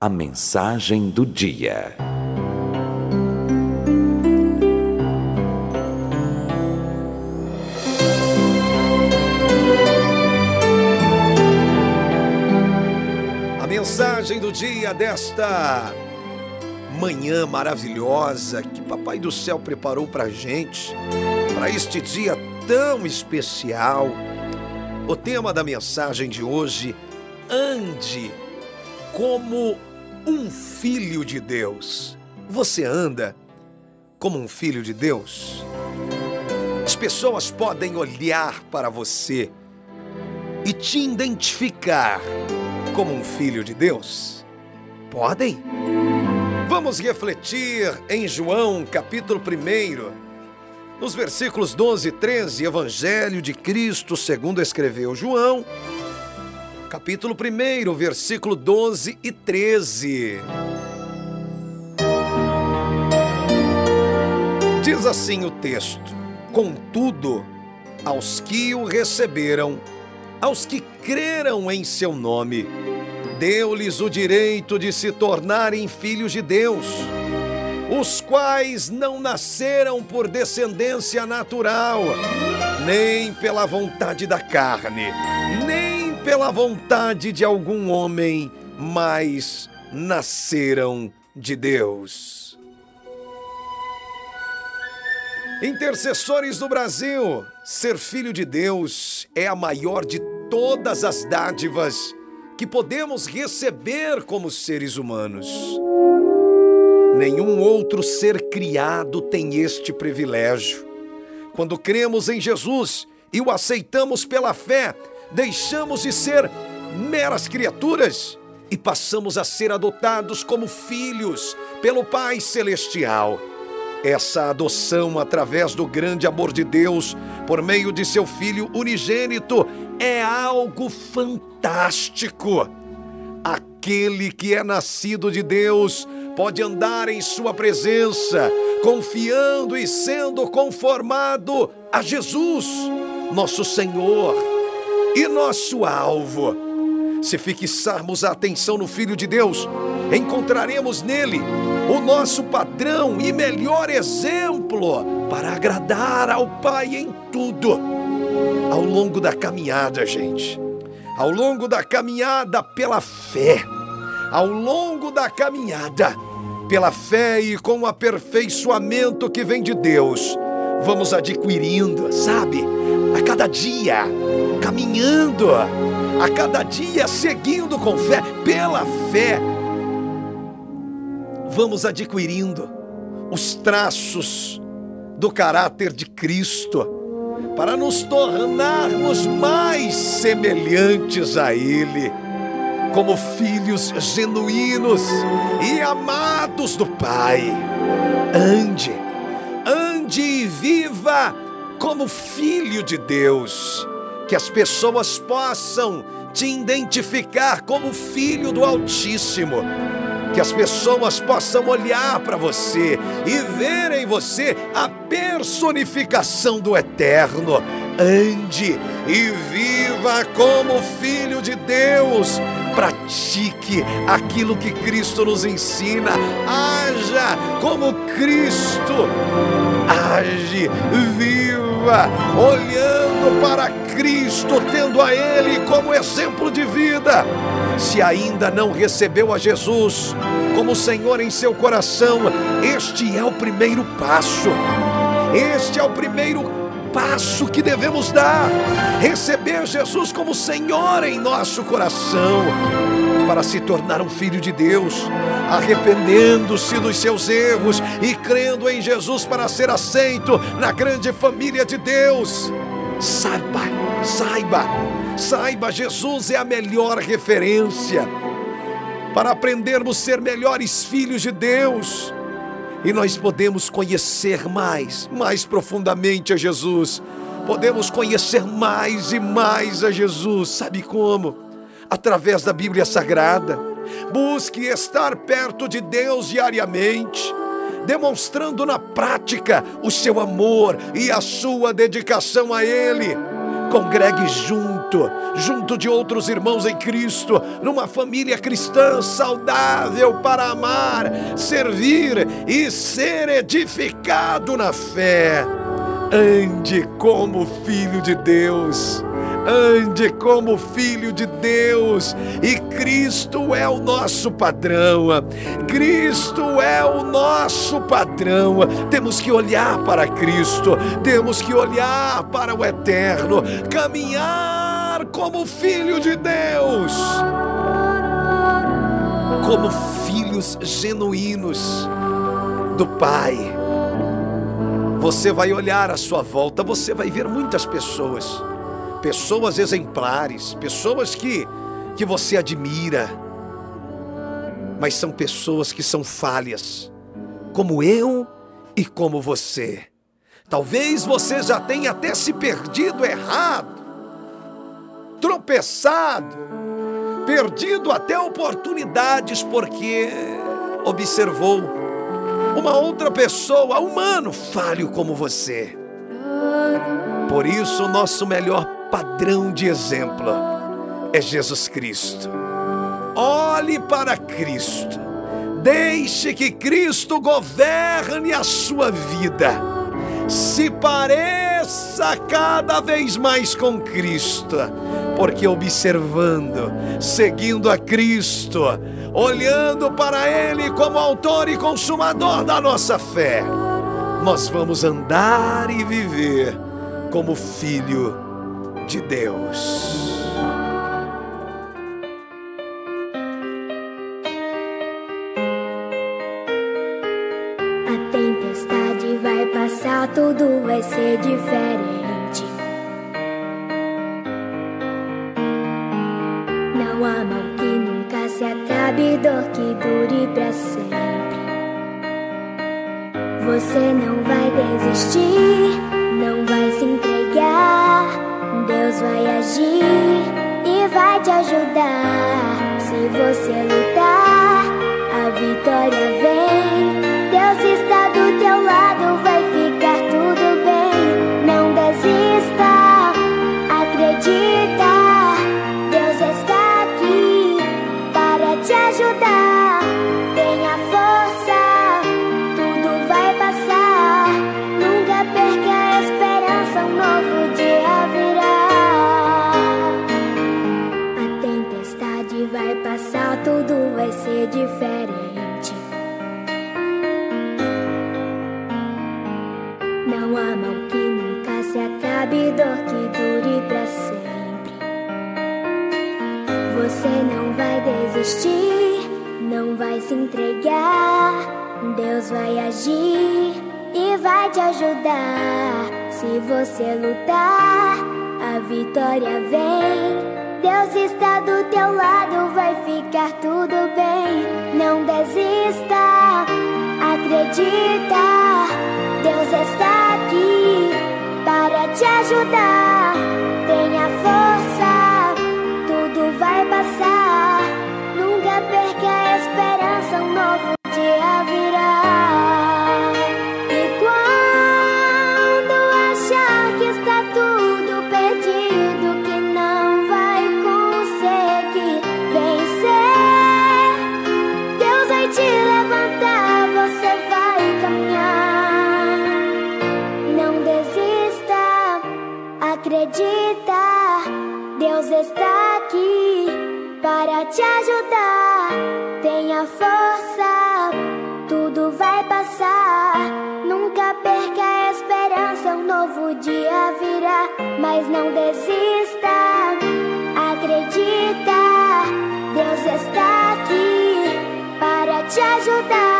A mensagem do dia. A mensagem do dia desta manhã maravilhosa que Papai do Céu preparou para gente, para este dia tão especial. O tema da mensagem de hoje: ande como um filho de Deus. Você anda como um filho de Deus? As pessoas podem olhar para você e te identificar como um filho de Deus? Podem? Vamos refletir em João, capítulo 1, nos versículos 12 e 13, Evangelho de Cristo, segundo escreveu João, capítulo 1, versículo 12 e 13. Diz assim o texto: Contudo, aos que o receberam, aos que creram em seu nome, deu-lhes o direito de se tornarem filhos de Deus, os quais não nasceram por descendência natural, nem pela vontade da carne, nem pela vontade de algum homem, mas nasceram de Deus. Intercessores do Brasil, ser filho de Deus é a maior de todas as dádivas que podemos receber como seres humanos. Nenhum outro ser criado tem este privilégio. Quando cremos em Jesus e o aceitamos pela fé, deixamos de ser meras criaturas e passamos a ser adotados como filhos pelo Pai Celestial. Essa adoção através do grande amor de Deus por meio de seu Filho unigênito é algo fantástico. Aquele que é nascido de Deus pode andar em Sua presença, confiando e sendo conformado a Jesus, nosso Senhor e nosso alvo. Se fixarmos a atenção no Filho de Deus, encontraremos nele o nosso padrão e melhor exemplo para agradar ao Pai em tudo. Ao longo da caminhada, gente, ao longo da caminhada pela fé, ao longo da caminhada pela fé e com o aperfeiçoamento que vem de Deus, vamos adquirindo, sabe, a cada dia, caminhando, a cada dia seguindo com fé, pela fé, vamos adquirindo os traços do caráter de Cristo para nos tornarmos mais semelhantes a Ele, como filhos genuínos e amados do Pai. Ande, ande e viva como filho de Deus, que as pessoas possam te identificar como filho do Altíssimo que as pessoas possam olhar para você e ver em você a personificação do eterno. Ande e viva como filho de Deus. Pratique aquilo que Cristo nos ensina. Haja como Cristo age. Viva olhando para Cristo, tendo a Ele como exemplo de vida. Se ainda não recebeu a Jesus como Senhor em seu coração, este é o primeiro passo. Este é o primeiro passo que devemos dar. Receber Jesus como Senhor em nosso coração, para se tornar um filho de Deus, arrependendo-se dos seus erros e crendo em Jesus para ser aceito na grande família de Deus. Saiba, saiba, saiba, Jesus é a melhor referência para aprendermos a ser melhores filhos de Deus. E nós podemos conhecer mais, mais profundamente a Jesus. Podemos conhecer mais e mais a Jesus. Sabe como? Através da Bíblia Sagrada. Busque estar perto de Deus diariamente demonstrando na prática o seu amor e a sua dedicação a Ele Congregue junto, junto de outros irmãos em Cristo, numa família cristã saudável para amar, servir e ser edificado na fé. Ande como filho de Deus ande como filho de Deus e Cristo é o nosso padrão. Cristo é o nosso padrão. Temos que olhar para Cristo, temos que olhar para o eterno, caminhar como filho de Deus. Como filhos genuínos do Pai. Você vai olhar à sua volta, você vai ver muitas pessoas pessoas exemplares, pessoas que, que você admira, mas são pessoas que são falhas, como eu e como você. Talvez você já tenha até se perdido errado, tropeçado, perdido até oportunidades porque observou uma outra pessoa, humano, falho como você. Por isso, o nosso melhor padrão de exemplo é Jesus Cristo. Olhe para Cristo. Deixe que Cristo governe a sua vida. Se pareça cada vez mais com Cristo, porque observando, seguindo a Cristo, olhando para Ele como autor e consumador da nossa fé, nós vamos andar e viver como filho de Deus. A tempestade vai passar, tudo vai ser diferente. Não há mal que nunca se acabe, dor que dure para sempre. Você não vai desistir, não vai se entregar. Deus vai agir e vai te ajudar. Se você lutar, a vitória vem. Se acabe, dor que dure para sempre. Você não vai desistir, não vai se entregar. Deus vai agir e vai te ajudar. Se você lutar, a vitória vem. Deus está do teu lado, vai ficar tudo bem. Não desista, acredita. Deus está para te ajudar. Tenha força, novo dia virá. Mas não desista, acredita. Deus está aqui para te ajudar.